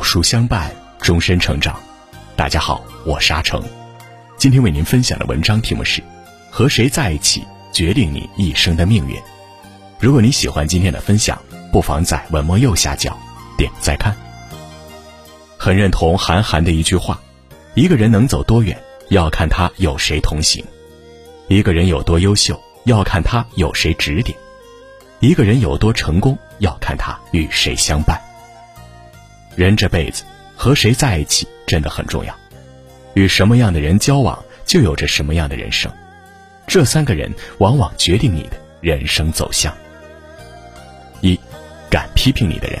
有书相伴，终身成长。大家好，我是阿成，今天为您分享的文章题目是：和谁在一起决定你一生的命运。如果你喜欢今天的分享，不妨在文末右下角点再看。很认同韩寒的一句话：一个人能走多远，要看他有谁同行；一个人有多优秀，要看他有谁指点；一个人有多成功，要看他与谁相伴。人这辈子和谁在一起真的很重要，与什么样的人交往，就有着什么样的人生。这三个人往往决定你的人生走向。一，敢批评你的人。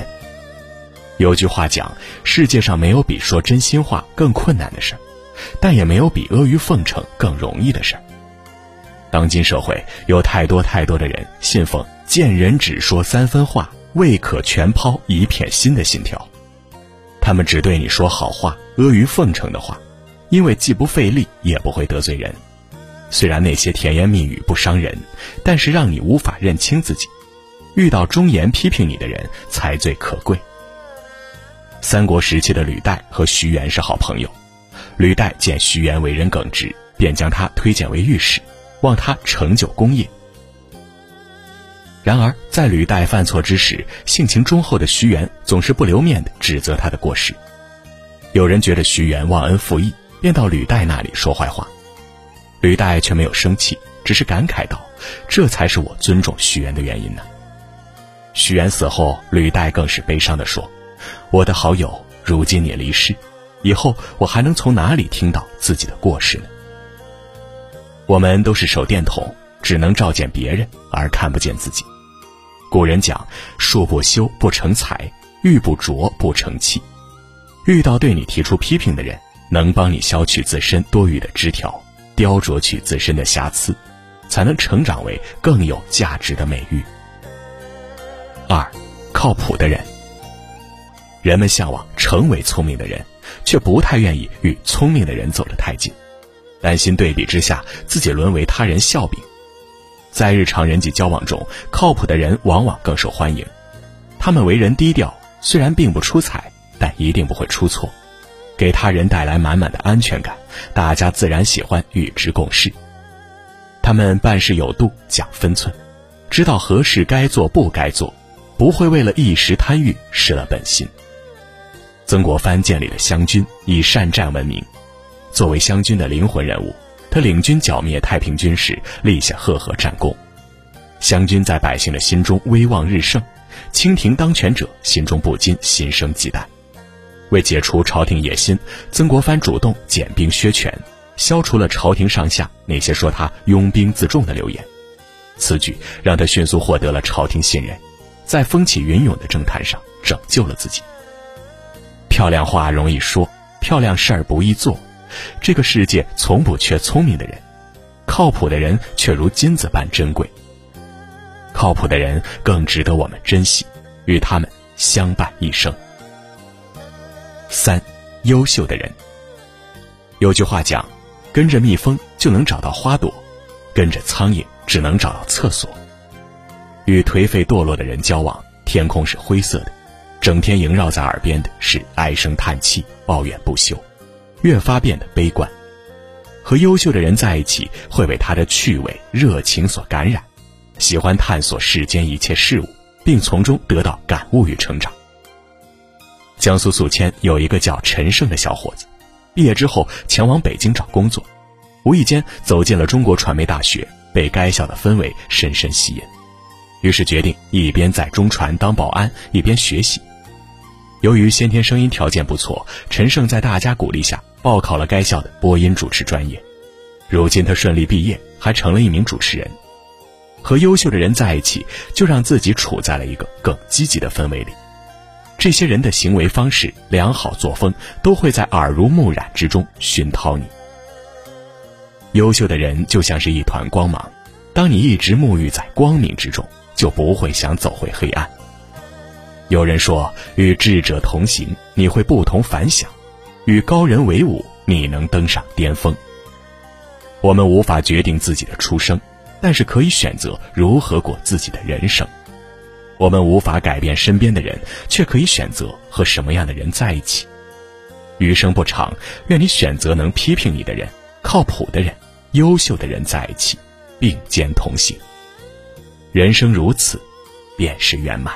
有句话讲，世界上没有比说真心话更困难的事儿，但也没有比阿谀奉承更容易的事儿。当今社会有太多太多的人信奉“见人只说三分话，未可全抛一片心”的信条。他们只对你说好话、阿谀奉承的话，因为既不费力，也不会得罪人。虽然那些甜言蜜语不伤人，但是让你无法认清自己。遇到忠言批评你的人才最可贵。三国时期的吕岱和徐元是好朋友，吕岱见徐元为人耿直，便将他推荐为御史，望他成就功业。然而，在吕岱犯错之时，性情忠厚的徐元总是不留面的指责他的过失。有人觉得徐元忘恩负义，便到吕岱那里说坏话，吕岱却没有生气，只是感慨道：“这才是我尊重徐元的原因呢。”徐元死后，吕岱更是悲伤地说：“我的好友，如今你离世，以后我还能从哪里听到自己的过失呢？”我们都是手电筒。只能照见别人，而看不见自己。古人讲：“树不修不成材，玉不琢不成器。”遇到对你提出批评的人，能帮你削去自身多余的枝条，雕琢去自身的瑕疵，才能成长为更有价值的美玉。二，靠谱的人。人们向往成为聪明的人，却不太愿意与聪明的人走得太近，担心对比之下自己沦为他人笑柄。在日常人际交往中，靠谱的人往往更受欢迎。他们为人低调，虽然并不出彩，但一定不会出错，给他人带来满满的安全感。大家自然喜欢与之共事。他们办事有度，讲分寸，知道何事该做不该做，不会为了一时贪欲失了本心。曾国藩建立了湘军，以善战闻名，作为湘军的灵魂人物。他领军剿灭太平军时，立下赫赫战功，湘军在百姓的心中威望日盛，清廷当权者心中不禁心生忌惮。为解除朝廷野心，曾国藩主动减兵削权，消除了朝廷上下那些说他拥兵自重的流言。此举让他迅速获得了朝廷信任，在风起云涌的政坛上拯救了自己。漂亮话容易说，漂亮事儿不易做。这个世界从不缺聪明的人，靠谱的人却如金子般珍贵。靠谱的人更值得我们珍惜，与他们相伴一生。三，优秀的人。有句话讲：“跟着蜜蜂就能找到花朵，跟着苍蝇只能找到厕所。”与颓废堕落的人交往，天空是灰色的，整天萦绕在耳边的是唉声叹气、抱怨不休。越发变得悲观，和优秀的人在一起，会被他的趣味、热情所感染，喜欢探索世间一切事物，并从中得到感悟与成长。江苏宿迁有一个叫陈胜的小伙子，毕业之后前往北京找工作，无意间走进了中国传媒大学，被该校的氛围深深吸引，于是决定一边在中传当保安，一边学习。由于先天声音条件不错，陈胜在大家鼓励下。报考了该校的播音主持专业，如今他顺利毕业，还成了一名主持人。和优秀的人在一起，就让自己处在了一个更积极的氛围里。这些人的行为方式、良好作风，都会在耳濡目染之中熏陶你。优秀的人就像是一团光芒，当你一直沐浴在光明之中，就不会想走回黑暗。有人说，与智者同行，你会不同凡响。与高人为伍，你能登上巅峰。我们无法决定自己的出生，但是可以选择如何过自己的人生。我们无法改变身边的人，却可以选择和什么样的人在一起。余生不长，愿你选择能批评你的人、靠谱的人、优秀的人在一起，并肩同行。人生如此，便是圆满。